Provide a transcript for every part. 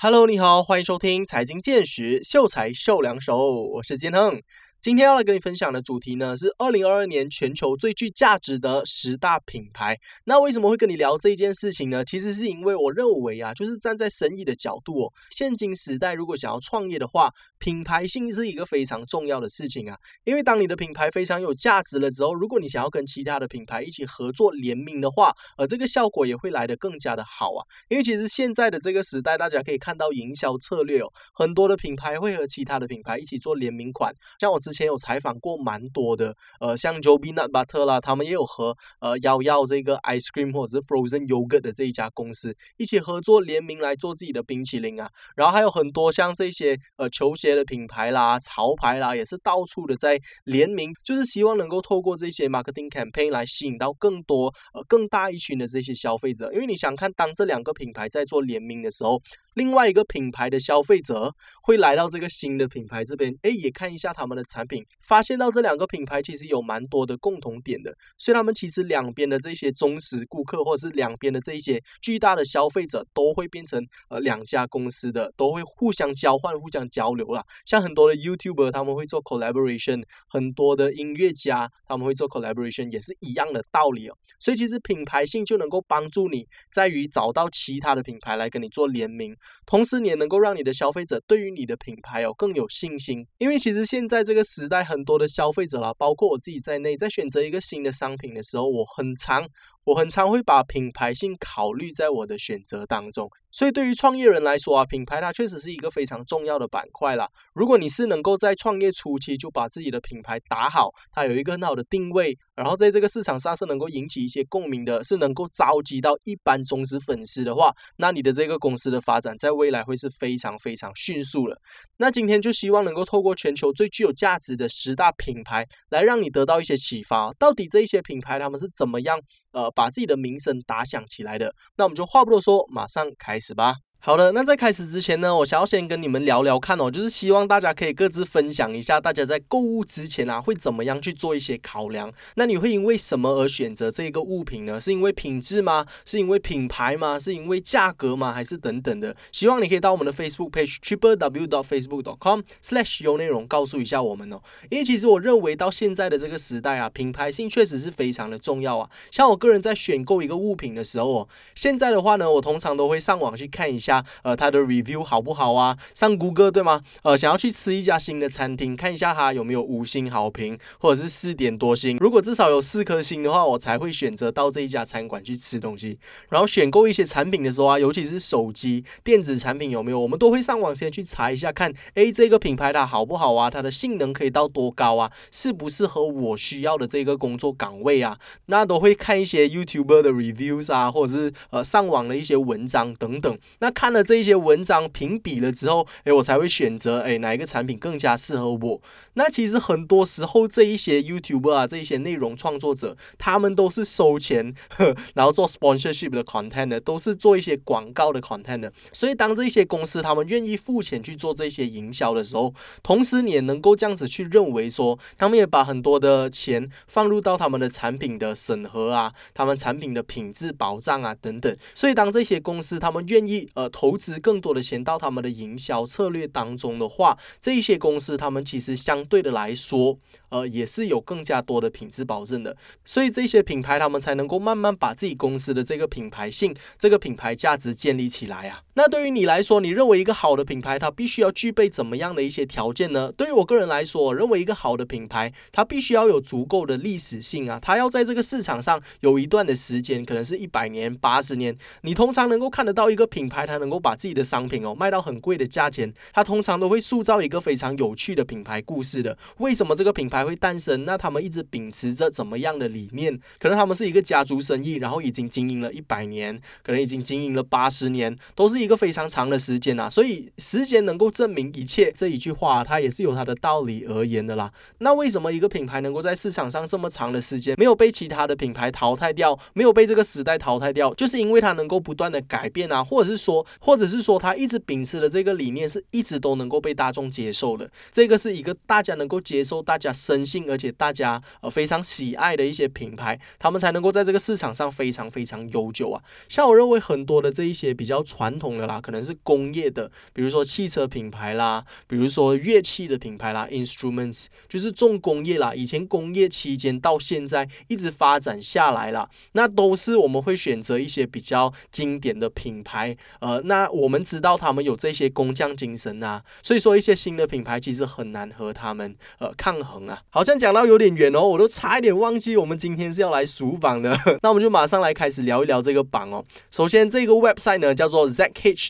Hello，你好，欢迎收听财经见识，秀才秀两手，我是金亨。今天要来跟你分享的主题呢，是二零二二年全球最具价值的十大品牌。那为什么会跟你聊这一件事情呢？其实是因为我认为啊，就是站在生意的角度哦，现今时代如果想要创业的话，品牌性是一个非常重要的事情啊。因为当你的品牌非常有价值了之后，如果你想要跟其他的品牌一起合作联名的话，呃，这个效果也会来得更加的好啊。因为其实现在的这个时代，大家可以看到营销策略哦，很多的品牌会和其他的品牌一起做联名款，像我。之前有采访过蛮多的，呃，像 Joby Nut Butter 啦，他们也有和呃幺幺这个 ice cream 或者是 frozen yogurt 的这一家公司一起合作联名来做自己的冰淇淋啊。然后还有很多像这些呃球鞋的品牌啦、潮牌啦，也是到处的在联名，就是希望能够透过这些 marketing campaign 来吸引到更多呃更大一群的这些消费者。因为你想看，当这两个品牌在做联名的时候，另外一个品牌的消费者会来到这个新的品牌这边，哎，也看一下他们的产。产品发现到这两个品牌其实有蛮多的共同点的，所以他们其实两边的这些忠实顾客，或者是两边的这一些巨大的消费者，都会变成呃两家公司的，都会互相交换、互相交流啦。像很多的 YouTuber 他们会做 collaboration，很多的音乐家他们会做 collaboration，也是一样的道理哦。所以其实品牌性就能够帮助你在于找到其他的品牌来跟你做联名，同时你也能够让你的消费者对于你的品牌哦更有信心，因为其实现在这个。时代很多的消费者啦，包括我自己在内，在选择一个新的商品的时候，我很常。我很常会把品牌性考虑在我的选择当中，所以对于创业人来说啊，品牌它确实是一个非常重要的板块啦。如果你是能够在创业初期就把自己的品牌打好，它有一个很好的定位，然后在这个市场上是能够引起一些共鸣的，是能够召集到一般忠实粉丝的话，那你的这个公司的发展在未来会是非常非常迅速的。那今天就希望能够透过全球最具有价值的十大品牌，来让你得到一些启发，到底这一些品牌他们是怎么样呃。把自己的名声打响起来的，那我们就话不多说，马上开始吧。好的，那在开始之前呢，我想要先跟你们聊聊看哦，就是希望大家可以各自分享一下，大家在购物之前啊，会怎么样去做一些考量？那你会因为什么而选择这个物品呢？是因为品质吗？是因为品牌吗？是因为价格吗？还是等等的？希望你可以到我们的 Facebook page triple w dot facebook dot com slash 有内容告诉一下我们哦。因为其实我认为到现在的这个时代啊，品牌性确实是非常的重要啊。像我个人在选购一个物品的时候哦，现在的话呢，我通常都会上网去看一下。下呃，它的 review 好不好啊？上谷歌对吗？呃，想要去吃一家新的餐厅，看一下它有没有五星好评，或者是四点多星。如果至少有四颗星的话，我才会选择到这一家餐馆去吃东西。然后选购一些产品的时候啊，尤其是手机电子产品有没有，我们都会上网先去查一下，看诶这个品牌它好不好啊？它的性能可以到多高啊？适不适合我需要的这个工作岗位啊？那都会看一些 YouTuber 的 reviews 啊，或者是呃上网的一些文章等等。那看了这一些文章评比了之后，诶，我才会选择诶哪一个产品更加适合我。那其实很多时候这一些 YouTuber 啊，这一些内容创作者，他们都是收钱，呵 然后做 sponsorship 的 content 的，都是做一些广告的 content 的。所以当这些公司他们愿意付钱去做这些营销的时候，同时你也能够这样子去认为说，他们也把很多的钱放入到他们的产品的审核啊，他们产品的品质保障啊等等。所以当这些公司他们愿意呃。投资更多的钱到他们的营销策略当中的话，这一些公司他们其实相对的来说。呃，也是有更加多的品质保证的，所以这些品牌他们才能够慢慢把自己公司的这个品牌性、这个品牌价值建立起来啊。那对于你来说，你认为一个好的品牌它必须要具备怎么样的一些条件呢？对于我个人来说，认为一个好的品牌它必须要有足够的历史性啊，它要在这个市场上有一段的时间，可能是一百年、八十年。你通常能够看得到一个品牌，它能够把自己的商品哦卖到很贵的价钱，它通常都会塑造一个非常有趣的品牌故事的。为什么这个品牌？才会诞生。那他们一直秉持着怎么样的理念？可能他们是一个家族生意，然后已经经营了一百年，可能已经经营了八十年，都是一个非常长的时间啊。所以时间能够证明一切这一句话，它也是有它的道理而言的啦。那为什么一个品牌能够在市场上这么长的时间没有被其他的品牌淘汰掉，没有被这个时代淘汰掉？就是因为它能够不断的改变啊，或者是说，或者是说，它一直秉持的这个理念是一直都能够被大众接受的。这个是一个大家能够接受，大家。深信，而且大家呃非常喜爱的一些品牌，他们才能够在这个市场上非常非常悠久啊。像我认为很多的这一些比较传统的啦，可能是工业的，比如说汽车品牌啦，比如说乐器的品牌啦，instruments 就是重工业啦。以前工业期间到现在一直发展下来了，那都是我们会选择一些比较经典的品牌。呃，那我们知道他们有这些工匠精神啊，所以说一些新的品牌其实很难和他们呃抗衡啊。好像讲到有点远哦，我都差一点忘记我们今天是要来数榜的。那我们就马上来开始聊一聊这个榜哦。首先，这个 website 呢叫做 zh.fxssi.com，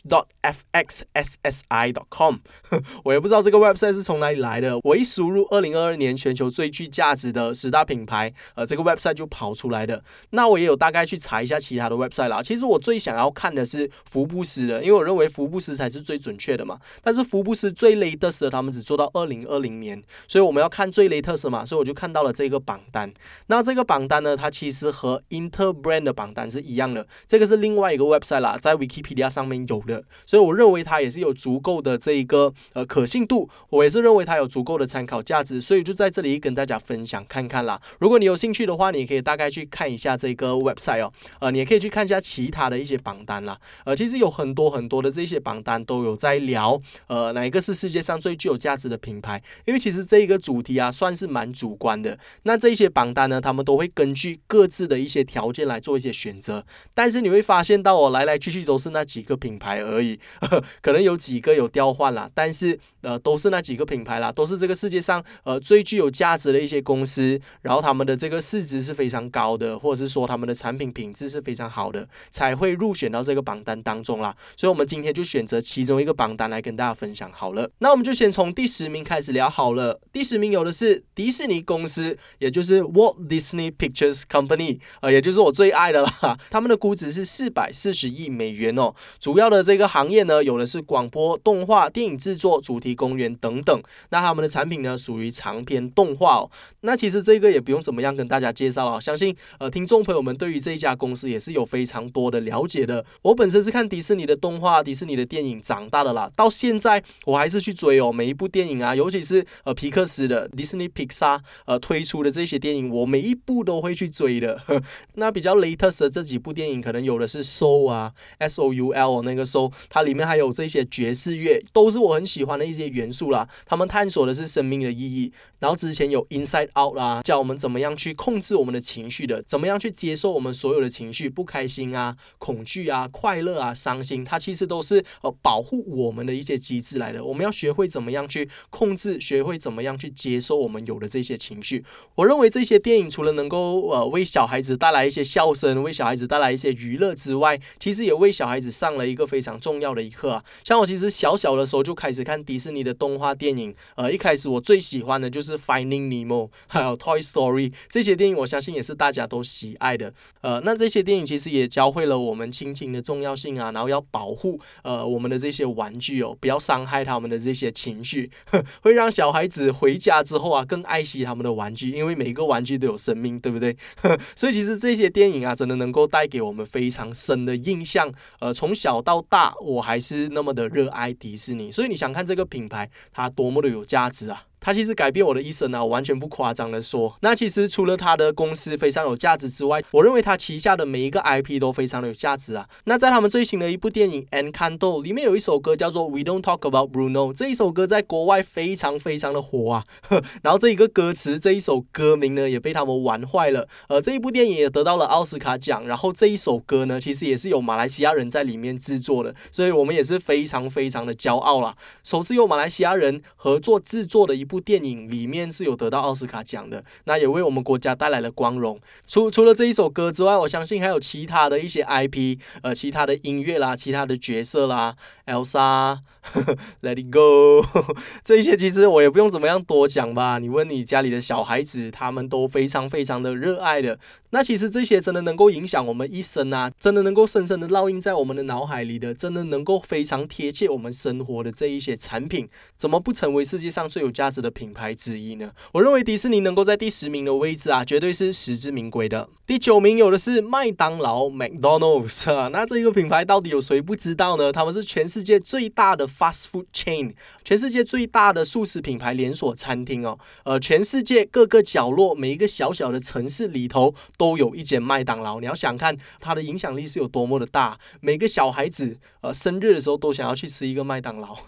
我也不知道这个 website 是从哪里来的。我一输入二零二二年全球最具价值的十大品牌，呃，这个 website 就跑出来的。那我也有大概去查一下其他的 website 啦。其实我最想要看的是福布斯的，因为我认为福布斯才是最准确的嘛。但是福布斯最 latest 的，他们只做到二零二零年，所以我们要看最 latest 嘛。所以我就看到了这个榜单。那这个榜单呢，它其实和 Interbrand 的榜单是一样的。这个是另外一个 website 啦，在 Wikipedia 上面有的，所以我认为它也是有足够的这一个呃可信度，我也是认为它有足够的参考价值，所以就在这里跟大家分享看看啦。如果你有兴趣的话，你也可以大概去看一下这个 website 哦，呃，你也可以去看一下其他的一些榜单啦。呃，其实有很多很多的这些榜单都有在聊，呃，哪一个是世界上最具有价值的品牌？因为其实这一个主题啊，算算是蛮主观的。那这些榜单呢，他们都会根据各自的一些条件来做一些选择，但是你会发现到哦，来来去去都是那几个品牌而已，可能有几个有调换啦，但是呃都是那几个品牌啦，都是这个世界上呃最具有价值的一些公司，然后他们的这个市值是非常高的，或者是说他们的产品品质是非常好的，才会入选到这个榜单当中啦。所以，我们今天就选择其中一个榜单来跟大家分享好了。那我们就先从第十名开始聊好了。第十名有的是迪士尼公司，也就是 Walt Disney Pictures Company，呃，也就是我最爱的啦。他们的估值是四百四十亿美元哦。主要的这个行业呢，有的是广播、动画、电影制作、主题公园等等。那他们的产品呢，属于长篇动画哦。那其实这个也不用怎么样跟大家介绍了，相信呃听众朋友们对于这一家公司也是有非常多的了解的。我本身是看迪士尼的动画、迪士尼的电影长大的啦，到现在我还是去追哦，每一部电影啊，尤其是呃皮克斯的迪士尼士尼、皮克萨呃推出的这些电影，我每一部都会去追的。那比较 latest 的这几部电影，可能有的是 Soul 啊，S O U L 那个 Soul，它里面还有这些爵士乐，都是我很喜欢的一些元素啦。他们探索的是生命的意义。然后之前有 Inside Out 啦，教我们怎么样去控制我们的情绪的，怎么样去接受我们所有的情绪，不开心啊、恐惧啊、快乐啊、伤心，它其实都是呃保护我们的一些机制来的。我们要学会怎么样去控制，学会怎么样去接受我我们有的这些情绪。我认为这些电影除了能够呃为小孩子带来一些笑声，为小孩子带来一些娱乐之外，其实也为小孩子上了一个非常重要的一课啊。像我其实小小的时候就开始看迪士尼的动画电影，呃，一开始我最喜欢的就是 Finding Nemo，还有 Toy Story 这些电影，我相信也是大家都喜爱的。呃，那这些电影其实也教会了我们亲情的重要性啊，然后要保护呃我们的这些玩具哦，不要伤害他们的这些情绪，会让小孩子回家之后啊更爱惜他们的玩具，因为每个玩具都有生命，对不对？所以其实这些电影啊，真的能够带给我们非常深的印象。呃，从小到大，我还是那么的热爱迪士尼。所以你想看这个品牌，它多么的有价值啊！他其实改变我的一生啊，完全不夸张的说。那其实除了他的公司非常有价值之外，我认为他旗下的每一个 IP 都非常的有价值啊。那在他们最新的一部电影《Encanto》里面有一首歌叫做《We Don't Talk About Bruno》，这一首歌在国外非常非常的火啊。然后这一个歌词，这一首歌名呢也被他们玩坏了。呃，这一部电影也得到了奥斯卡奖。然后这一首歌呢，其实也是有马来西亚人在里面制作的，所以我们也是非常非常的骄傲啦。首次由马来西亚人合作制作的一部电影里面是有得到奥斯卡奖的，那也为我们国家带来了光荣。除除了这一首歌之外，我相信还有其他的一些 IP，呃，其他的音乐啦，其他的角色啦，Elsa，Let It Go，这一些其实我也不用怎么样多讲吧。你问你家里的小孩子，他们都非常非常的热爱的。那其实这些真的能够影响我们一生啊，真的能够深深的烙印在我们的脑海里的，真的能够非常贴切我们生活的这一些产品，怎么不成为世界上最有价值的品牌之一呢？我认为迪士尼能够在第十名的位置啊，绝对是实至名归的。第九名有的是麦当劳 （McDonald's） 啊，那这个品牌到底有谁不知道呢？他们是全世界最大的 fast food chain，全世界最大的素食品牌连锁餐厅哦。呃，全世界各个角落，每一个小小的城市里头都有一间麦当劳。你要想看它的影响力是有多么的大，每个小孩子呃生日的时候都想要去吃一个麦当劳。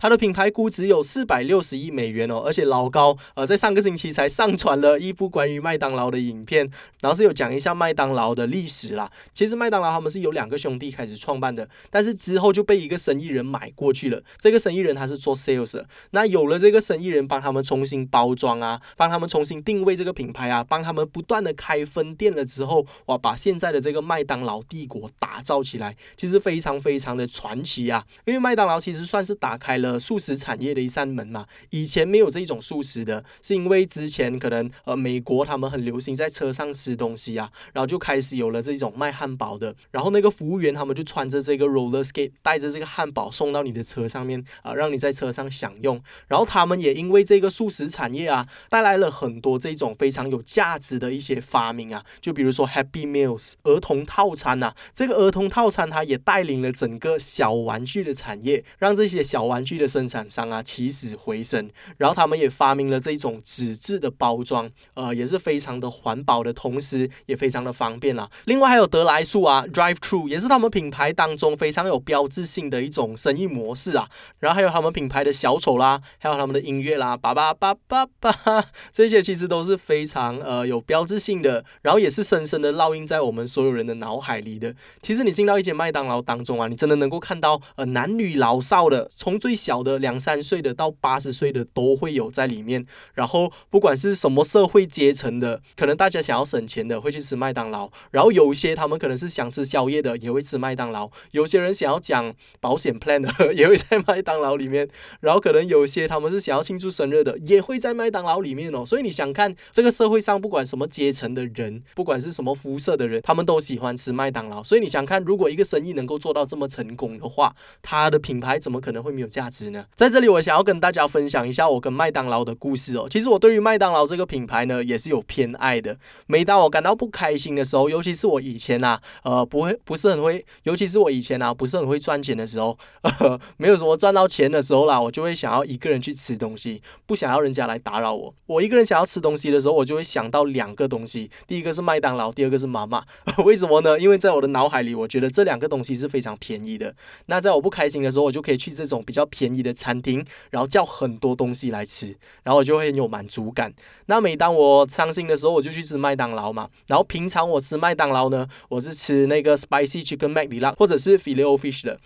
它的品牌估值有四百六十亿美元哦，而且老高呃在上个星期才上传了一部关于麦当劳的影片，然后是有讲一下麦当劳的历史啦。其实麦当劳他们是有两个兄弟开始创办的，但是之后就被一个生意人买过去了。这个生意人他是做 sales 的，那有了这个生意人帮他们重新包装啊，帮他们重新定位这个品牌啊，帮他们不断的开分店了之后，哇，把现在的这个麦当劳帝国打造起来，其实非常非常非常的传奇啊。因为麦当劳其实算是打开了。素食产业的一扇门嘛，以前没有这种素食的，是因为之前可能呃美国他们很流行在车上吃东西啊，然后就开始有了这种卖汉堡的，然后那个服务员他们就穿着这个 roller skate，带着这个汉堡送到你的车上面啊，让你在车上享用。然后他们也因为这个素食产业啊，带来了很多这种非常有价值的一些发明啊，就比如说 Happy Meals 儿童套餐呐，这个儿童套餐它也带领了整个小玩具的产业，让这些小玩具。的生产商啊起死回生，然后他们也发明了这种纸质的包装，呃，也是非常的环保的同时，也非常的方便啦。另外还有德来速啊，Drive True 也是他们品牌当中非常有标志性的一种生意模式啊。然后还有他们品牌的小丑啦，还有他们的音乐啦，叭叭叭叭叭，这些其实都是非常呃有标志性的，然后也是深深的烙印在我们所有人的脑海里的。其实你进到一间麦当劳当中啊，你真的能够看到呃男女老少的，从最小的两三岁的到八十岁的都会有在里面，然后不管是什么社会阶层的，可能大家想要省钱的会去吃麦当劳，然后有一些他们可能是想吃宵夜的也会吃麦当劳，有些人想要讲保险 plan 的 也会在麦当劳里面，然后可能有些他们是想要庆祝生日的也会在麦当劳里面哦。所以你想看这个社会上不管什么阶层的人，不管是什么肤色的人，他们都喜欢吃麦当劳。所以你想看，如果一个生意能够做到这么成功的话，它的品牌怎么可能会没有价值呢？在这里，我想要跟大家分享一下我跟麦当劳的故事哦。其实我对于麦当劳这个品牌呢，也是有偏爱的。每当我感到不开心的时候，尤其是我以前啊，呃，不会不是很会，尤其是我以前啊，不是很会赚钱的时候，没有什么赚到钱的时候啦，我就会想要一个人去吃东西，不想要人家来打扰我。我一个人想要吃东西的时候，我就会想到两个东西，第一个是麦当劳，第二个是妈妈。为什么呢？因为在我的脑海里，我觉得这两个东西是非常常便宜的。那在我不开心的时候，我就可以去这种比较便宜的餐厅。然后叫很多东西来吃，然后我就会很有满足感。那每当我伤心的时候，我就去吃麦当劳嘛。然后平常我吃麦当劳呢，我是吃那个 spicy chicken mac 里拉，或者是 filet fish 的。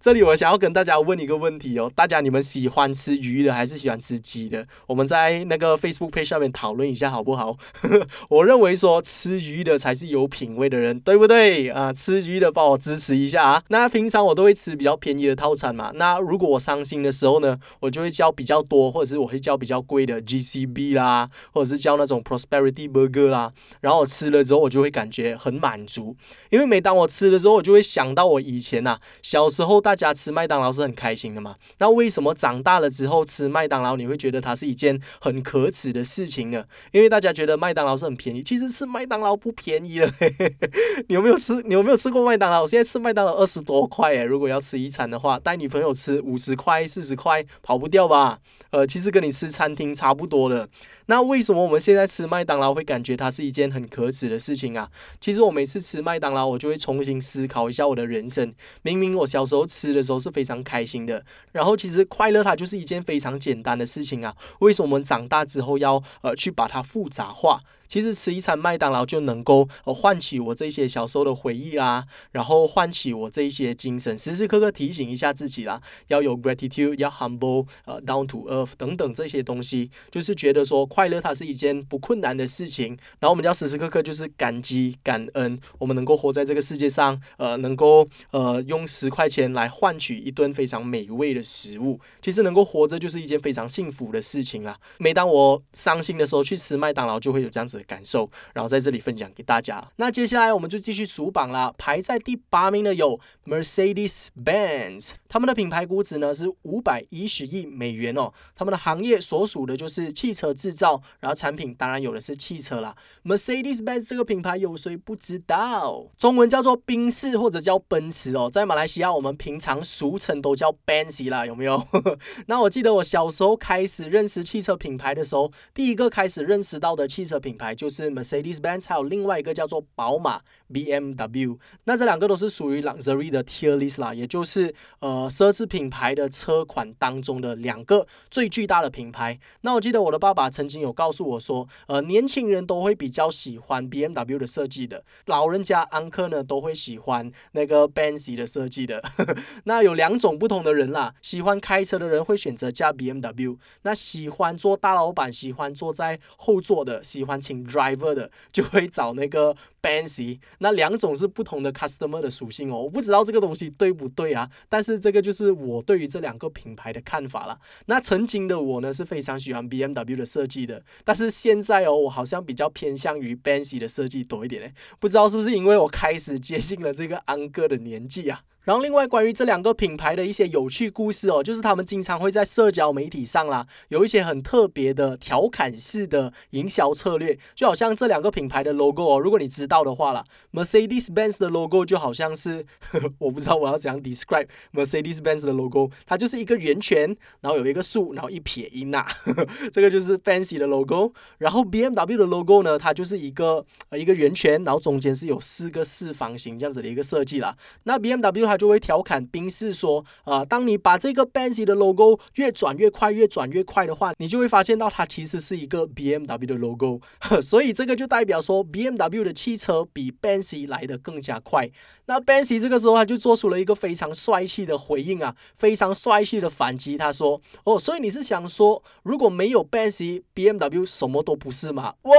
这里我想要跟大家问一个问题哦，大家你们喜欢吃鱼的还是喜欢吃鸡的？我们在那个 Facebook page 上面讨论一下好不好？我认为说吃鱼的才是有品味的人，对不对啊？吃鱼的帮我支持一下啊。那平常我都会吃比较便宜的套餐嘛。那如果我伤心的时候，呢，我就会叫比较多，或者是我会叫比较贵的 GCB 啦，或者是叫那种 Prosperity Burger 啦。然后我吃了之后，我就会感觉很满足，因为每当我吃的时候，我就会想到我以前呐，小时候大家吃麦当劳是很开心的嘛。那为什么长大了之后吃麦当劳，你会觉得它是一件很可耻的事情呢？因为大家觉得麦当劳是很便宜，其实吃麦当劳不便宜了。你有没有吃？你有没有吃过麦当劳？我现在吃麦当劳二十多块诶，如果要吃一餐的话，带女朋友吃五十块、四十块。跑不掉吧？呃，其实跟你吃餐厅差不多的。那为什么我们现在吃麦当劳会感觉它是一件很可耻的事情啊？其实我每次吃麦当劳，我就会重新思考一下我的人生。明明我小时候吃的时候是非常开心的，然后其实快乐它就是一件非常简单的事情啊。为什么我们长大之后要呃去把它复杂化？其实吃一餐麦当劳就能够呃唤起我这些小时候的回忆啊，然后唤起我这一些精神，时时刻刻提醒一下自己啦，要有 gratitude，要 humble，呃 down to earth 等等这些东西，就是觉得说快乐它是一件不困难的事情，然后我们要时时刻刻就是感激感恩，我们能够活在这个世界上，呃能够呃用十块钱来换取一顿非常美味的食物，其实能够活着就是一件非常幸福的事情啦。每当我伤心的时候去吃麦当劳，就会有这样子。的感受，然后在这里分享给大家。那接下来我们就继续数榜啦，排在第八名的有 Mercedes-Benz，他们的品牌估值呢是五百一十亿美元哦，他们的行业所属的就是汽车制造，然后产品当然有的是汽车啦。Mercedes-Benz 这个品牌有谁不知道？中文叫做宾士或者叫奔驰哦，在马来西亚我们平常俗称都叫 Benz 啦，有没有？那我记得我小时候开始认识汽车品牌的时候，第一个开始认识到的汽车品牌就是 Mercedes-Benz，还有另外一个叫做宝马 BMW。那这两个都是属于 luxury 的 tier list 啦，也就是呃奢侈品牌的车款当中的两个最巨大的品牌。那我记得我的爸爸曾经有告诉我说，呃，年轻人都会比较喜欢 BMW 的设计的，老人家安克呢都会喜欢那个 Benz 的设计的。那有两种不同的人啦，喜欢开车的人会选择加 BMW，那喜欢做大老板、喜欢坐在后座的、喜欢请 driver 的，就会找那个 Benz。那两种是不同的 customer 的属性哦，我不知道这个东西对不对啊？但是这个就是我对于这两个品牌的看法了。那曾经的我呢是非常喜欢 BMW 的设计的，但是现在哦，我好像比较偏向于 Benz 的设计多一点嘞。不知道是不是因为我开始接近了这个安哥的年纪啊？然后，另外关于这两个品牌的一些有趣故事哦，就是他们经常会在社交媒体上啦，有一些很特别的调侃式的营销策略，就好像这两个品牌的 logo 哦，如果你知道的话啦 Mercedes-Benz 的 logo 就好像是呵呵，我不知道我要怎样 describe Mercedes-Benz 的 logo，它就是一个圆圈，然后有一个竖，然后一撇一捺，这个就是 fancy 的 logo。然后 BMW 的 logo 呢，它就是一个呃一个圆圈，然后中间是有四个四方形这样子的一个设计啦。那 BMW 他就会调侃宾士说：“啊，当你把这个 Benz 的 logo 越转越快，越转越快的话，你就会发现到它其实是一个 BMW 的 logo。所以这个就代表说，BMW 的汽车比 Benz 来的更加快。那 Benz 这个时候他就做出了一个非常帅气的回应啊，非常帅气的反击。他说：哦，所以你是想说，如果没有 Benz，BMW 什么都不是吗？哇，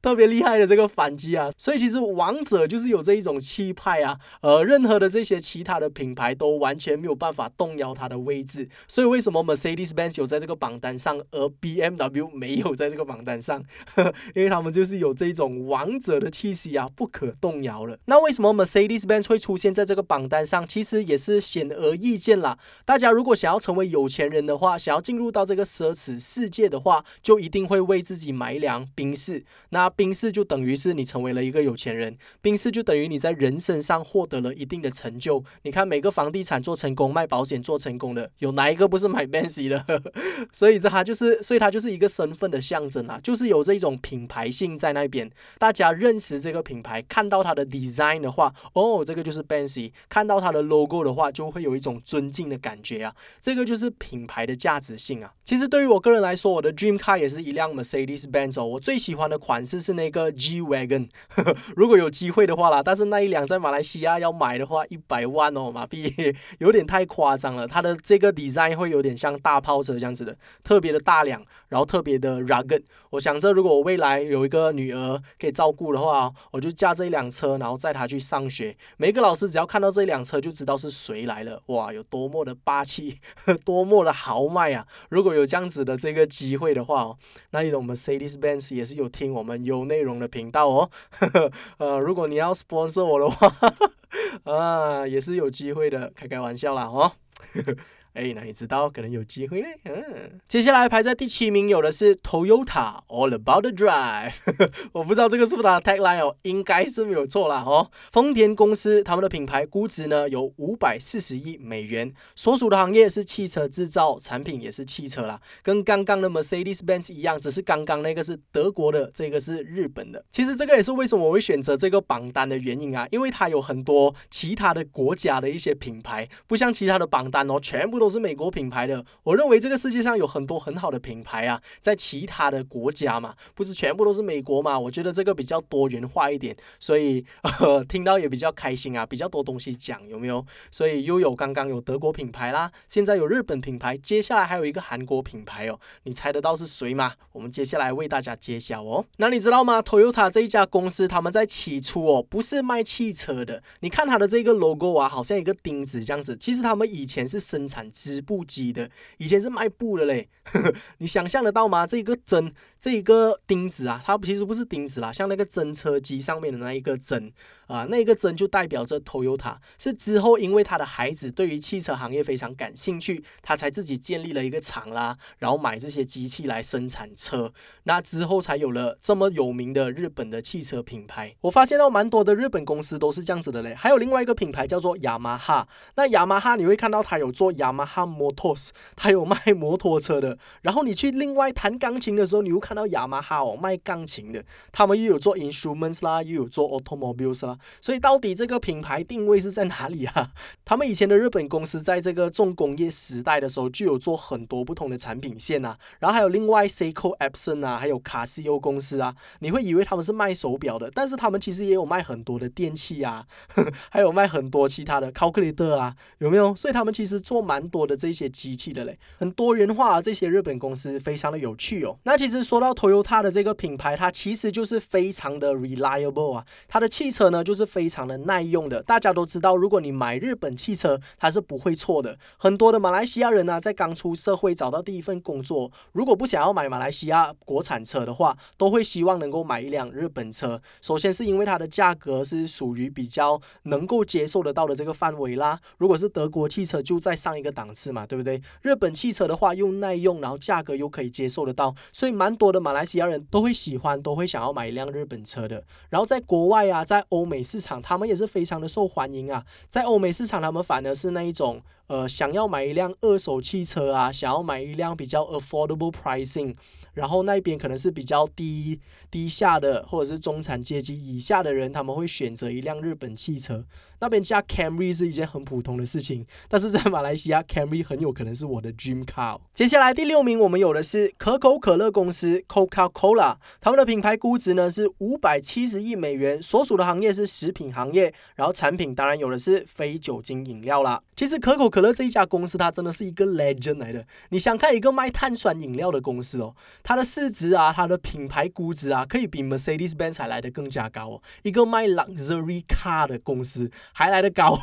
特别厉害的这个反击啊！所以其实王者就是有这一种气派啊，呃，任何。的这些其他的品牌都完全没有办法动摇它的位置，所以为什么 Mercedes-Benz 有在这个榜单上，而 BMW 没有在这个榜单上？因为他们就是有这种王者的气息啊，不可动摇了。那为什么 Mercedes-Benz 会出现在这个榜单上？其实也是显而易见啦。大家如果想要成为有钱人的话，想要进入到这个奢侈世界的话，就一定会为自己买一辆宾士。那宾士就等于是你成为了一个有钱人，宾士就等于你在人身上获得了一定。的成就，你看每个房地产做成功、卖保险做成功的，有哪一个不是买 Benz 的？所以这它就是，所以它就是一个身份的象征啊，就是有这种品牌性在那边。大家认识这个品牌，看到它的 design 的话，哦，这个就是 Benz；看到它的 logo 的话，就会有一种尊敬的感觉啊。这个就是品牌的价值性啊。其实对于我个人来说，我的 dream car 也是一辆 Mercedes-Benz 哦。我最喜欢的款式是那个 G Wagon，如果有机会的话啦，但是那一辆在马来西亚要买的。花一百万哦，马币有点太夸张了。它的这个 design 会有点像大炮车这样子的，特别的大辆，然后特别的 rugged。我想着，如果我未来有一个女儿可以照顾的话，我就驾这一辆车，然后载她去上学。每个老师只要看到这一辆车，就知道是谁来了。哇，有多么的霸气，多么的豪迈啊！如果有这样子的这个机会的话，那你懂 Mercedes Benz 也是有听我们有内容的频道哦。呃，如果你要 sponsor 我的话。啊，也是有机会的，开开玩笑啦，哦。哎，那你知道可能有机会嘞。嗯，接下来排在第七名有的是 Toyota All About the Drive。我不知道这个是不是它的 tagline 哦，应该是没有错啦哦。丰田公司他们的品牌估值呢有五百四十亿美元，所属的行业是汽车制造，产品也是汽车啦，跟刚刚的 Mercedes-Benz 一样，只是刚刚那个是德国的，这个是日本的。其实这个也是为什么我会选择这个榜单的原因啊，因为它有很多其他的国家的一些品牌，不像其他的榜单哦，全部。都是美国品牌的，我认为这个世界上有很多很好的品牌啊，在其他的国家嘛，不是全部都是美国嘛？我觉得这个比较多元化一点，所以呃，听到也比较开心啊，比较多东西讲，有没有？所以又有刚刚有德国品牌啦，现在有日本品牌，接下来还有一个韩国品牌哦，你猜得到是谁吗？我们接下来为大家揭晓哦。那你知道吗？Toyota 这一家公司，他们在起初哦，不是卖汽车的，你看它的这个 logo 啊，好像一个钉子这样子，其实他们以前是生产。织布机的，以前是卖布的嘞。你想象得到吗？这一个针，这一个钉子啊，它其实不是钉子啦，像那个针车机上面的那一个针啊，那一个针就代表着 Toyota。是之后因为他的孩子对于汽车行业非常感兴趣，他才自己建立了一个厂啦，然后买这些机器来生产车。那之后才有了这么有名的日本的汽车品牌。我发现到蛮多的日本公司都是这样子的嘞。还有另外一个品牌叫做雅马哈，那雅马哈你会看到它有做雅马哈 Motors，它有卖摩托车的。然后你去另外弹钢琴的时候，你会看到雅马哈哦卖钢琴的，他们又有做 instruments 啦，又有做 automobiles 啦。所以到底这个品牌定位是在哪里啊？他们以前的日本公司在这个重工业时代的时候，就有做很多不同的产品线啊。然后还有另外 Seiko Epson 啊，还有卡西欧公司啊，你会以为他们是卖手表的，但是他们其实也有卖很多的电器啊，还有卖很多其他的 calculator 啊，有没有？所以他们其实做蛮多的这些机器的嘞，很多元化。这些日本公司非常的有趣哦。那其实说到 Toyota 的这个品牌，它其实就是非常的 reliable 啊。它的汽车呢，就是非常的耐用的。大家都知道，如果你买日本汽车，它是不会错的。很多的马来西亚人呢，在刚出社会找到第一份工作，如果不想要买马来西亚国产车的话，都会希望能够买一辆日本车。首先是因为它的价格是属于比较能够接受得到的这个范围啦。如果是德国汽车，就在上一个档档次嘛，对不对？日本汽车的话，又耐用，然后价格又可以接受得到，所以蛮多的马来西亚人都会喜欢，都会想要买一辆日本车的。然后在国外啊，在欧美市场，他们也是非常的受欢迎啊。在欧美市场，他们反而是那一种，呃，想要买一辆二手汽车啊，想要买一辆比较 affordable pricing。然后那边可能是比较低低下的，或者是中产阶级以下的人，他们会选择一辆日本汽车。那边加 Camry 是一件很普通的事情，但是在马来西亚，Camry 很有可能是我的 dream car。接下来第六名，我们有的是可口可乐公司 Coca-Cola，他们的品牌估值呢是五百七十亿美元，所属的行业是食品行业，然后产品当然有的是非酒精饮料啦。其实可口可乐这一家公司，它真的是一个 legend 来的。你想看一个卖碳酸饮料的公司哦，它的市值啊，它的品牌估值啊，可以比 Mercedes-Benz 还来的更加高哦。一个卖 luxury car 的公司。还来的高，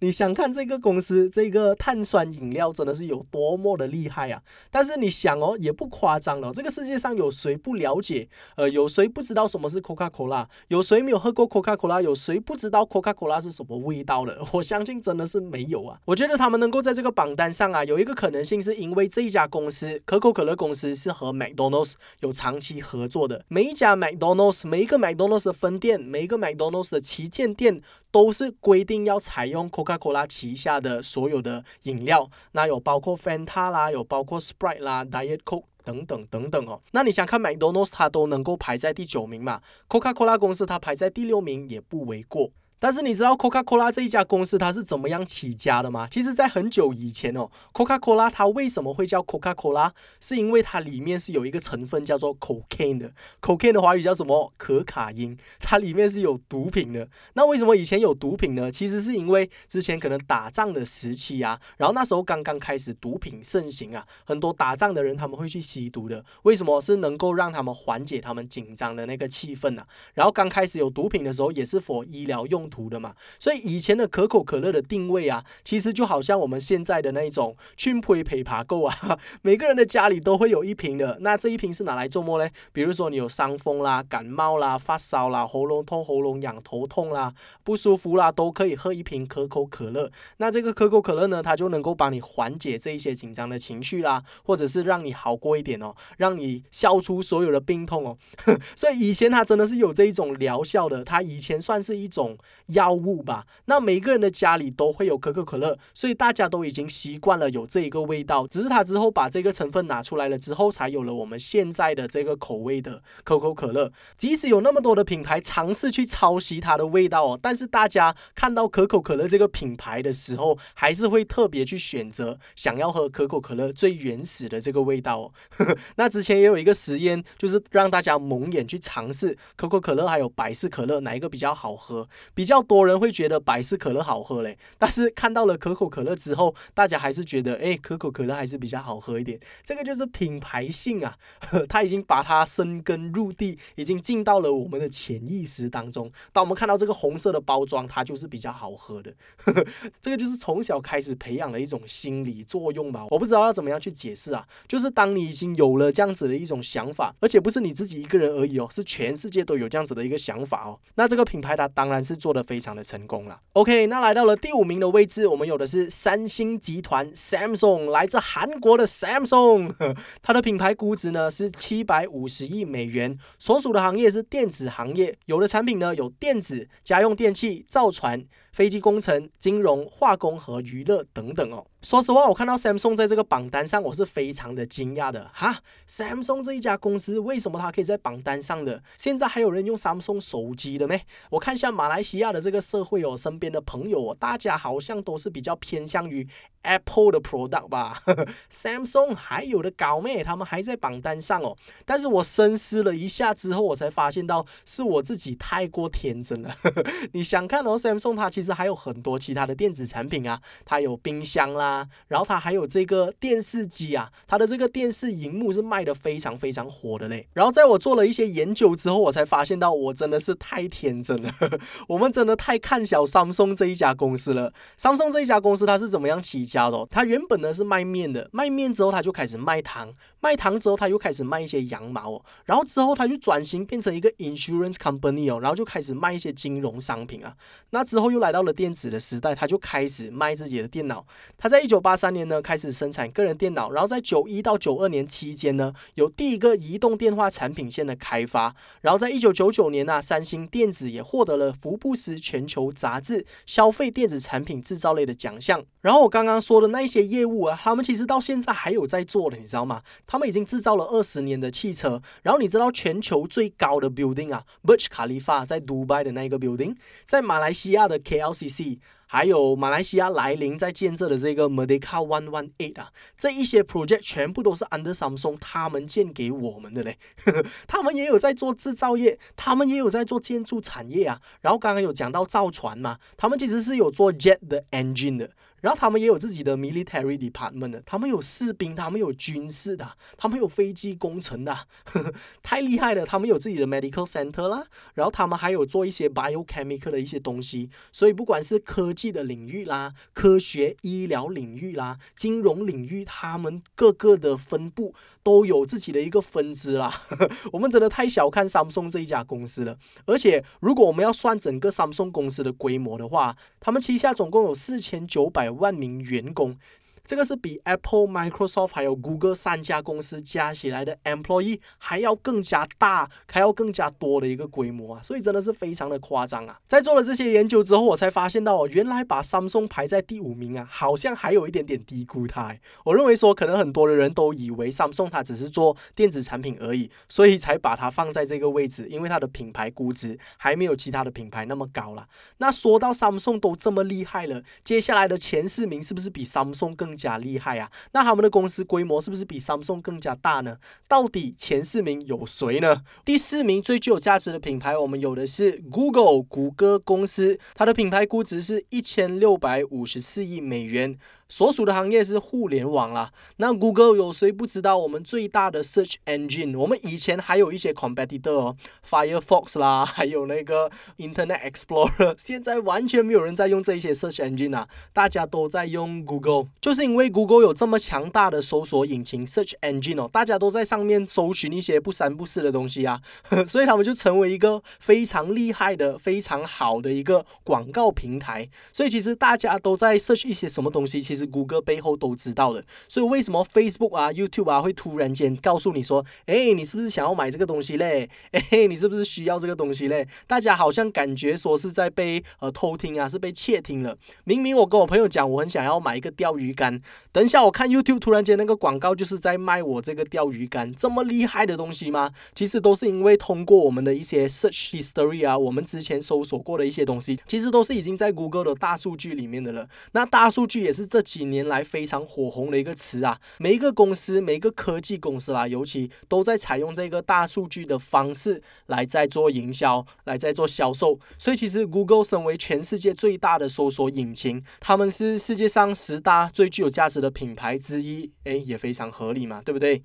你想看这个公司这个碳酸饮料真的是有多么的厉害啊？但是你想哦，也不夸张了。这个世界上有谁不了解？呃，有谁不知道什么是 Coca-Cola？有谁没有喝过 Coca-Cola？有谁不知道 Coca-Cola 是什么味道的？我相信真的是没有啊。我觉得他们能够在这个榜单上啊，有一个可能性是因为这一家公司可口可乐公司是和 McDonald's 有长期合作的。每一家 McDonald's，每一个 McDonald's 的分店，每一个 McDonald's 的旗舰店。都是规定要采用 Coca-Cola 旗下的所有的饮料，那有包括 Fanta 啦，有包括 Sprite 啦，Diet Coke 等等等等哦。那你想看 McDonald's 它都能够排在第九名嘛？Coca-Cola 公司它排在第六名也不为过。但是你知道 Coca-Cola 这一家公司它是怎么样起家的吗？其实，在很久以前哦，Coca-Cola 它为什么会叫 Coca-Cola？是因为它里面是有一个成分叫做 cocaine 的。cocaine 的华语叫什么？可卡因。它里面是有毒品的。那为什么以前有毒品呢？其实是因为之前可能打仗的时期啊，然后那时候刚刚开始毒品盛行啊，很多打仗的人他们会去吸毒的。为什么？是能够让他们缓解他们紧张的那个气氛啊。然后刚开始有毒品的时候，也是否医疗用。图的嘛，所以以前的可口可乐的定位啊，其实就好像我们现在的那一种群配陪爬购啊，每个人的家里都会有一瓶的。那这一瓶是拿来做么呢？比如说你有伤风啦、感冒啦、发烧啦、喉咙痛、喉咙痒、头痛啦、不舒服啦，都可以喝一瓶可口可乐。那这个可口可乐呢，它就能够帮你缓解这一些紧张的情绪啦，或者是让你好过一点哦，让你消除所有的病痛哦。所以以前它真的是有这一种疗效的，它以前算是一种。药物吧，那每个人的家里都会有可口可乐，所以大家都已经习惯了有这一个味道。只是他之后把这个成分拿出来了之后，才有了我们现在的这个口味的可口可乐。即使有那么多的品牌尝试去抄袭它的味道哦，但是大家看到可口可乐这个品牌的时候，还是会特别去选择想要喝可口可乐最原始的这个味道哦。那之前也有一个实验，就是让大家蒙眼去尝试可口可乐还有百事可乐哪一个比较好喝，比较。较多人会觉得百事可乐好喝嘞，但是看到了可口可乐之后，大家还是觉得，哎，可口可乐还是比较好喝一点。这个就是品牌性啊，它已经把它生根入地，已经进到了我们的潜意识当中。当我们看到这个红色的包装，它就是比较好喝的。呵 呵这个就是从小开始培养的一种心理作用吧。我不知道要怎么样去解释啊，就是当你已经有了这样子的一种想法，而且不是你自己一个人而已哦，是全世界都有这样子的一个想法哦。那这个品牌它当然是做的非常的成功了。OK，那来到了第五名的位置，我们有的是三星集团 Samsung，来自韩国的 Samsung，它的品牌估值呢是七百五十亿美元，所属的行业是电子行业，有的产品呢有电子、家用电器、造船。飞机工程、金融、化工和娱乐等等哦。说实话，我看到 Samsung 在这个榜单上，我是非常的惊讶的哈。Samsung 这一家公司为什么它可以在榜单上的？现在还有人用 Samsung 手机的没？我看一下马来西亚的这个社会哦，身边的朋友哦，大家好像都是比较偏向于 Apple 的 product 吧。Samsung 还有的搞咩？他们还在榜单上哦。但是我深思了一下之后，我才发现到是我自己太过天真了。你想看哦，Samsung 它其实其实还有很多其他的电子产品啊，它有冰箱啦。然后它还有这个电视机啊，它的这个电视荧幕是卖的非常非常火的嘞。然后在我做了一些研究之后，我才发现到我真的是太天真了，我们真的太看小 Samsung 这一家公司了。Samsung 这一家公司它是怎么样起家的？它原本呢是卖面的，卖面之后它就开始卖糖，卖糖之后它又开始卖一些羊毛哦，然后之后它就转型变成一个 insurance company 哦，然后就开始卖一些金融商品啊。那之后又来到了电子的时代，他就开始卖自己的电脑。他在一九八三年呢，开始生产个人电脑，然后在九一到九二年期间呢，有第一个移动电话产品线的开发，然后在一九九九年呢，三星电子也获得了福布斯全球杂志消费电子产品制造类的奖项。然后我刚刚说的那一些业务啊，他们其实到现在还有在做的，你知道吗？他们已经制造了二十年的汽车。然后你知道全球最高的 building 啊，Burj Khalifa 在迪拜的那个 building，在马来西亚的 LCC，。还有马来西亚来临在建设的这个 Merdeka One One Eight 啊，这一些 project 全部都是 Under Samsung 他们建给我们的嘞，他们也有在做制造业，他们也有在做建筑产业啊。然后刚刚有讲到造船嘛，他们其实是有做 jet 的 engine 的。然后他们也有自己的 military department 的，他们有士兵，他们有军事的，他们有飞机工程的，呵 呵太厉害了。他们有自己的 medical center 啦，然后他们还有做一些 biochemical 的一些东西。所以不管是科技的领域啦，科学医疗领域啦，金融领域，他们各个的分布都有自己的一个分支啦。呵 呵我们真的太小看 Samsung 这一家公司了。而且如果我们要算整个 Samsung 公司的规模的话，他们旗下总共有四千九百万名员工。这个是比 Apple、Microsoft 还有 Google 三家公司加起来的 employee 还要更加大，还要更加多的一个规模啊！所以真的是非常的夸张啊！在做了这些研究之后，我才发现到哦，原来把 Samsung 排在第五名啊，好像还有一点点低估它。我认为说，可能很多的人都以为 Samsung 它只是做电子产品而已，所以才把它放在这个位置，因为它的品牌估值还没有其他的品牌那么高了。那说到 Samsung 都这么厉害了，接下来的前四名是不是比 Samsung 更？更加厉害啊！那他们的公司规模是不是比 Samsung 更加大呢？到底前四名有谁呢？第四名最具有价值的品牌，我们有的是 Google 谷歌公司，它的品牌估值是一千六百五十四亿美元。所属的行业是互联网啦。那 Google 有谁不知道？我们最大的 search engine，我们以前还有一些 competitor，Firefox 啦，还有那个 Internet Explorer，现在完全没有人在用这一些 search engine 啊，大家都在用 Google，就是因为 Google 有这么强大的搜索引擎 search engine 哦，大家都在上面搜寻一些不三不四的东西啊，所以他们就成为一个非常厉害的、非常好的一个广告平台。所以其实大家都在 search 一些什么东西，其实。谷歌背后都知道的，所以为什么 Facebook 啊、YouTube 啊会突然间告诉你说：“哎，你是不是想要买这个东西嘞？哎，你是不是需要这个东西嘞？”大家好像感觉说是在被呃偷听啊，是被窃听了。明明我跟我朋友讲，我很想要买一个钓鱼竿，等一下我看 YouTube 突然间那个广告就是在卖我这个钓鱼竿，这么厉害的东西吗？其实都是因为通过我们的一些 search history 啊，我们之前搜索过的一些东西，其实都是已经在 Google 的大数据里面的了。那大数据也是这。几年来非常火红的一个词啊。每一个公司，每一个科技公司啦，尤其都在采用这个大数据的方式来在做营销，来在做销售。所以其实 Google 身为全世界最大的搜索引擎，他们是世界上十大最具有价值的品牌之一，诶，也非常合理嘛，对不对？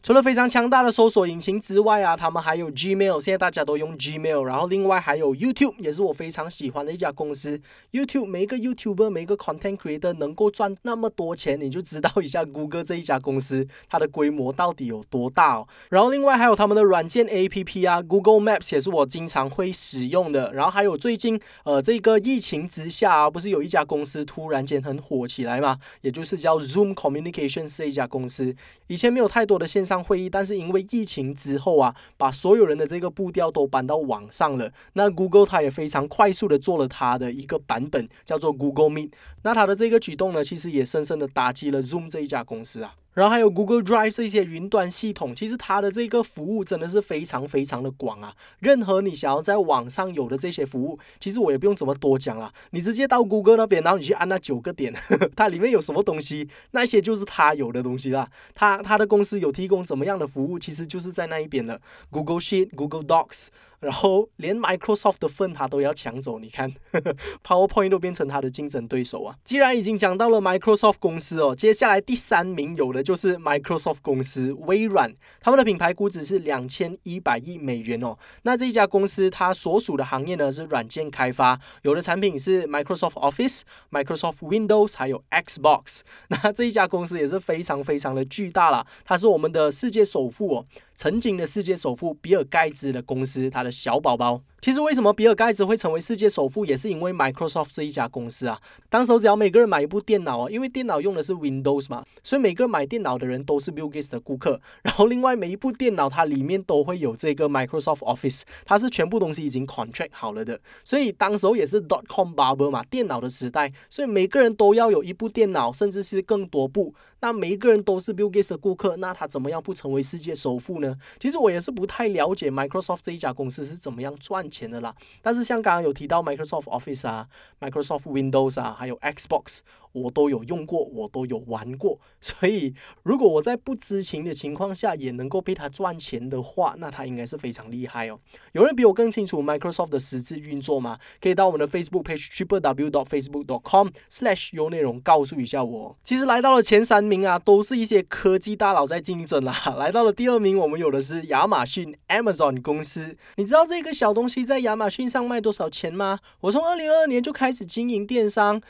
除了非常强大的搜索引擎之外啊，他们还有 Gmail，现在大家都用 Gmail。然后另外还有 YouTube，也是我非常喜欢的一家公司。YouTube 每一个 YouTuber，每一个 Content Creator 能够赚那么多钱，你就知道一下 Google 这一家公司它的规模到底有多大哦。然后另外还有他们的软件 APP 啊，Google Maps 也是我经常会使用的。然后还有最近呃这个疫情之下啊，不是有一家公司突然间很火起来嘛？也就是叫 Zoom Communications 这一家公司，以前没有太多的线。上会议，但是因为疫情之后啊，把所有人的这个步调都搬到网上了。那 Google 它也非常快速的做了它的一个版本，叫做 Google Meet。那它的这个举动呢，其实也深深的打击了 Zoom 这一家公司啊。然后还有 Google Drive 这些云端系统，其实它的这个服务真的是非常非常的广啊。任何你想要在网上有的这些服务，其实我也不用怎么多讲了，你直接到 Google 那边，然后你去按那九个点，它里面有什么东西，那些就是它有的东西啦。它它的公司有提供怎么样的服务，其实就是在那一边的。Google Sheet、Google Docs。然后连 Microsoft 的份他都要抢走，你看，PowerPoint 都变成他的竞争对手啊！既然已经讲到了 Microsoft 公司哦，接下来第三名有的就是 Microsoft 公司，微软，他们的品牌估值是两千一百亿美元哦。那这一家公司它所属的行业呢是软件开发，有的产品是 Microsoft Office、Microsoft Windows，还有 Xbox。那这一家公司也是非常非常的巨大了，它是我们的世界首富哦。曾经的世界首富比尔盖茨的公司，他的小宝宝。其实为什么比尔盖茨会成为世界首富，也是因为 Microsoft 这一家公司啊。当时只要每个人买一部电脑啊，因为电脑用的是 Windows 嘛，所以每个买电脑的人都是 Bill Gates 的顾客。然后另外每一部电脑它里面都会有这个 Microsoft Office，它是全部东西已经 contract 好了的。所以当时候也是 dot com bubble 嘛，电脑的时代，所以每个人都要有一部电脑，甚至是更多部。那每一个人都是 Bill Gates 的顾客，那他怎么样不成为世界首富呢？其实我也是不太了解 Microsoft 这一家公司是怎么样赚钱的啦。但是像刚刚有提到 Microsoft Office 啊、Microsoft Windows 啊，还有 Xbox。我都有用过，我都有玩过，所以如果我在不知情的情况下也能够被他赚钱的话，那他应该是非常厉害哦。有人比我更清楚 Microsoft 的实质运作吗？可以到我们的 Facebook page triple w dot facebook dot com slash 有内容告诉一下我。其实来到了前三名啊，都是一些科技大佬在竞争啦。来到了第二名，我们有的是亚马逊 Amazon 公司。你知道这个小东西在亚马逊上卖多少钱吗？我从二零二二年就开始经营电商，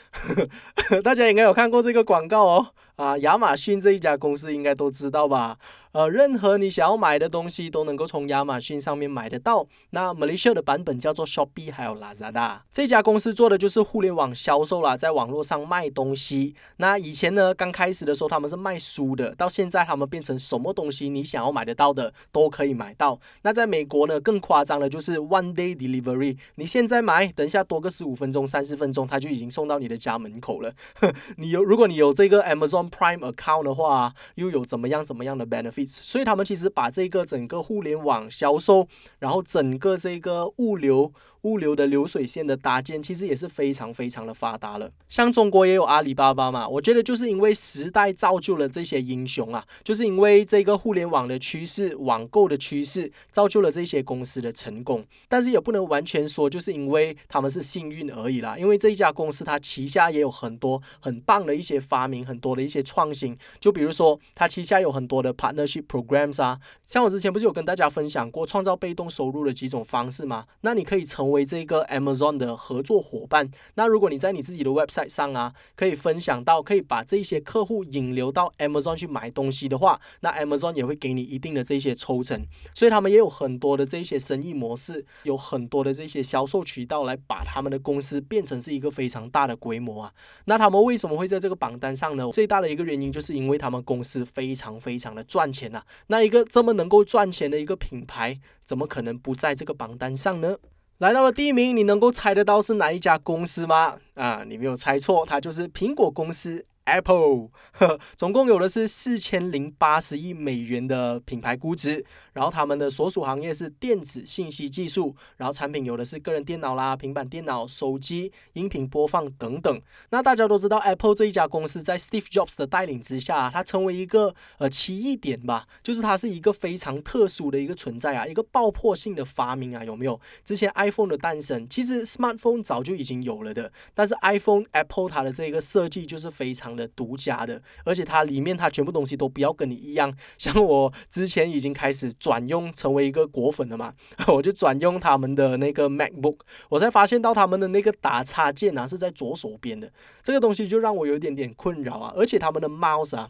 大家。大家应该有看过这个广告哦。啊，亚马逊这一家公司应该都知道吧？呃，任何你想要买的东西都能够从亚马逊上面买得到。那 Malaysia 的版本叫做 Shopee，还有 Lazada。这家公司做的就是互联网销售啦，在网络上卖东西。那以前呢，刚开始的时候他们是卖书的，到现在他们变成什么东西你想要买得到的都可以买到。那在美国呢，更夸张的就是 One Day Delivery，你现在买，等一下多个十五分钟、三十分钟，他就已经送到你的家门口了。你有，如果你有这个 Amazon。Prime account 的话，又有怎么样怎么样的 benefit 所以他们其实把这个整个互联网销售，然后整个这个物流。物流的流水线的搭建其实也是非常非常的发达了。像中国也有阿里巴巴嘛，我觉得就是因为时代造就了这些英雄啊，就是因为这个互联网的趋势、网购的趋势，造就了这些公司的成功。但是也不能完全说就是因为他们是幸运而已啦，因为这一家公司它旗下也有很多很棒的一些发明，很多的一些创新。就比如说它旗下有很多的 partnership programs 啊，像我之前不是有跟大家分享过创造被动收入的几种方式吗？那你可以成为这个 Amazon 的合作伙伴，那如果你在你自己的 website 上啊，可以分享到，可以把这些客户引流到 Amazon 去买东西的话，那 Amazon 也会给你一定的这些抽成。所以他们也有很多的这些生意模式，有很多的这些销售渠道来把他们的公司变成是一个非常大的规模啊。那他们为什么会在这个榜单上呢？最大的一个原因就是因为他们公司非常非常的赚钱呐。那一个这么能够赚钱的一个品牌，怎么可能不在这个榜单上呢？来到了第一名，你能够猜得到是哪一家公司吗？啊，你没有猜错，它就是苹果公司。Apple，呵总共有的是四千零八十亿美元的品牌估值。然后他们的所属行业是电子信息技术，然后产品有的是个人电脑啦、平板电脑、手机、音频播放等等。那大家都知道，Apple 这一家公司在 Steve Jobs 的带领之下，它成为一个呃奇异点吧，就是它是一个非常特殊的一个存在啊，一个爆破性的发明啊，有没有？之前 iPhone 的诞生，其实 Smartphone 早就已经有了的，但是 iPhone Apple 它的这个设计就是非常的独家的，而且它里面它全部东西都不要跟你一样，像我之前已经开始。转用成为一个果粉了嘛，我就转用他们的那个 MacBook，我才发现到他们的那个打叉键啊是在左手边的，这个东西就让我有点点困扰啊，而且他们的 Mouse 啊。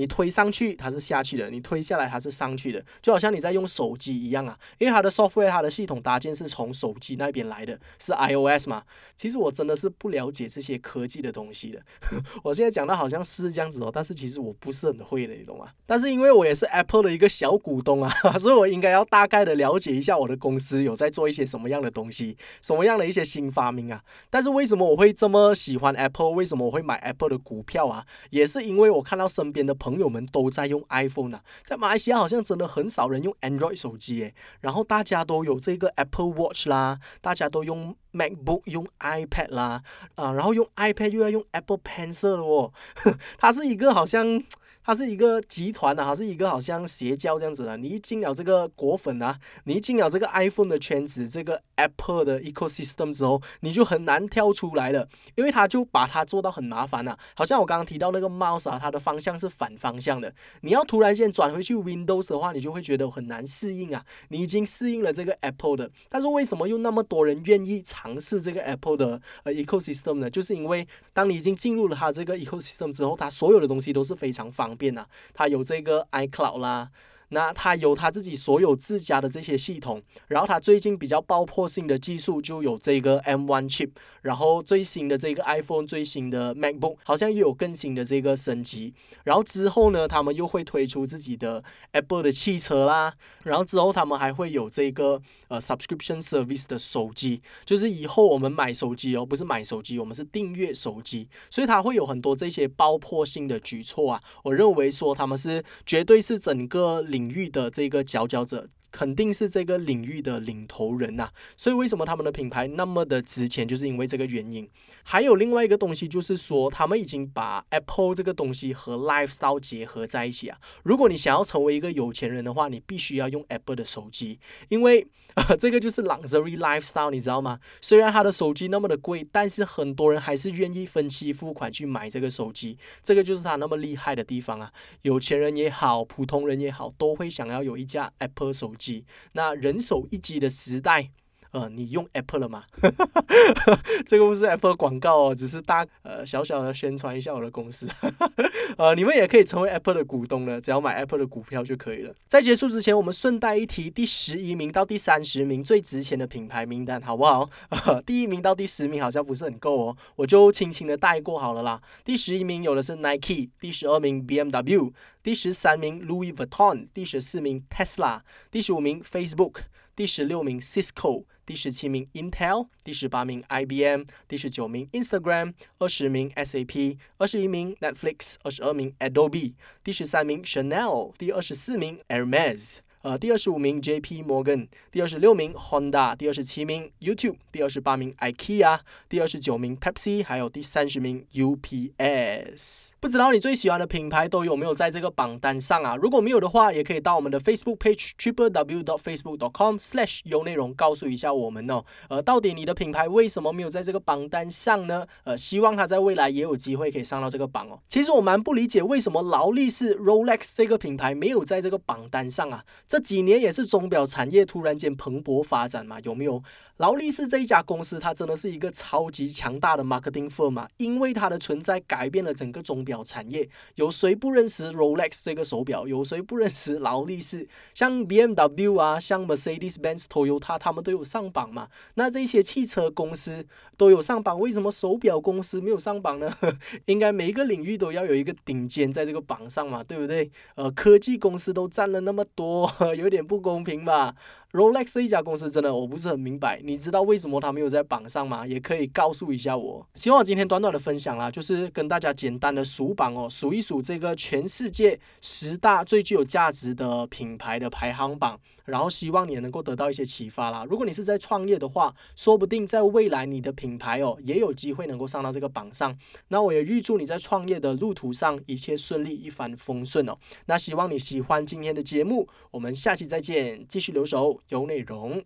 你推上去它是下去的，你推下来它是上去的，就好像你在用手机一样啊。因为它的 software 它的系统搭建是从手机那边来的，是 iOS 嘛。其实我真的是不了解这些科技的东西的。我现在讲的好像是这样子哦，但是其实我不是很会的，你懂吗？但是因为我也是 Apple 的一个小股东啊，所以我应该要大概的了解一下我的公司有在做一些什么样的东西，什么样的一些新发明啊。但是为什么我会这么喜欢 Apple？为什么我会买 Apple 的股票啊？也是因为我看到身边的朋朋友们都在用 iPhone 呢，在马来西亚好像真的很少人用 Android 手机诶，然后大家都有这个 Apple Watch 啦，大家都用 MacBook 用 iPad 啦，啊，然后用 iPad 又要用 Apple Pencil 了哦，它是一个好像。它是一个集团啊，它是一个好像邪教这样子的。你一进了这个果粉啊，你一进了这个 iPhone 的圈子，这个 Apple 的 ecosystem 之后，你就很难跳出来了，因为它就把它做到很麻烦啊。好像我刚刚提到那个 Mouse 啊，它的方向是反方向的。你要突然间转回去 Windows 的话，你就会觉得很难适应啊。你已经适应了这个 Apple 的，但是为什么又那么多人愿意尝试这个 Apple 的呃 ecosystem 呢？就是因为当你已经进入了它这个 ecosystem 之后，它所有的东西都是非常方。方便啊，它有这个 iCloud 啦。那它有它自己所有自家的这些系统，然后它最近比较爆破性的技术就有这个 M1 chip，然后最新的这个 iPhone 最新的 MacBook 好像又有更新的这个升级，然后之后呢，他们又会推出自己的 Apple 的汽车啦，然后之后他们还会有这个呃 subscription service 的手机，就是以后我们买手机哦，不是买手机，我们是订阅手机，所以它会有很多这些爆破性的举措啊，我认为说他们是绝对是整个领。域的这个佼佼者。肯定是这个领域的领头人呐，所以为什么他们的品牌那么的值钱，就是因为这个原因。还有另外一个东西，就是说他们已经把 Apple 这个东西和 lifestyle 结合在一起啊。如果你想要成为一个有钱人的话，你必须要用 Apple 的手机，因为 这个就是 luxury lifestyle，你知道吗？虽然他的手机那么的贵，但是很多人还是愿意分期付款去买这个手机，这个就是他那么厉害的地方啊。有钱人也好，普通人也好，都会想要有一架 Apple 手。机，那人手一机的时代。呃，你用 Apple 了吗？这个不是 Apple 广告哦，只是大呃小小的宣传一下我的公司。呃，你们也可以成为 Apple 的股东了，只要买 Apple 的股票就可以了。在结束之前，我们顺带一提，第十一名到第三十名最值钱的品牌名单，好不好？第一名到第十名好像不是很够哦，我就轻轻的带过好了啦。第十一名有的是 Nike，第十二名 BMW，第十三名 Louis Vuitton，第十四名 Tesla，第十五名 Facebook，第十六名 Cisco。第十七名 Intel，第十八名 IBM，第十九名 Instagram，二十名 SAP，二十一名 Netflix，二十二名 Adobe，第十三名 Chanel，第二十四名 Hermes。呃，第二十五名 J.P. Morgan，第二十六名 Honda，第二十七名 YouTube，第二十八名 IKEA，第二十九名 Pepsi，还有第三十名 UPS。不知道你最喜欢的品牌都有没有在这个榜单上啊？如果没有的话，也可以到我们的 Facebook page triplew.facebook.com/slashu 内容告诉一下我们哦。呃，到底你的品牌为什么没有在这个榜单上呢？呃，希望它在未来也有机会可以上到这个榜哦。其实我蛮不理解为什么劳力士 Rolex 这个品牌没有在这个榜单上啊。这几年也是钟表产业突然间蓬勃发展嘛，有没有？劳力士这一家公司，它真的是一个超级强大的 marketing firm 嘛，因为它的存在改变了整个钟表产业。有谁不认识 Rolex 这个手表？有谁不认识劳力士？像 BMW 啊，像 Mercedes-Benz、Toyota，他们都有上榜嘛。那这些汽车公司都有上榜，为什么手表公司没有上榜呢？应该每一个领域都要有一个顶尖在这个榜上嘛，对不对？呃，科技公司都占了那么多。有点不公平吧？Rolex 这一家公司真的我不是很明白，你知道为什么它没有在榜上吗？也可以告诉一下我。希望今天短短的分享啦，就是跟大家简单的数榜哦，数一数这个全世界十大最具有价值的品牌的排行榜。然后希望你也能够得到一些启发啦。如果你是在创业的话，说不定在未来你的品牌哦也有机会能够上到这个榜上。那我也预祝你在创业的路途上一切顺利，一帆风顺哦。那希望你喜欢今天的节目，我们下期再见，继续留守有内容。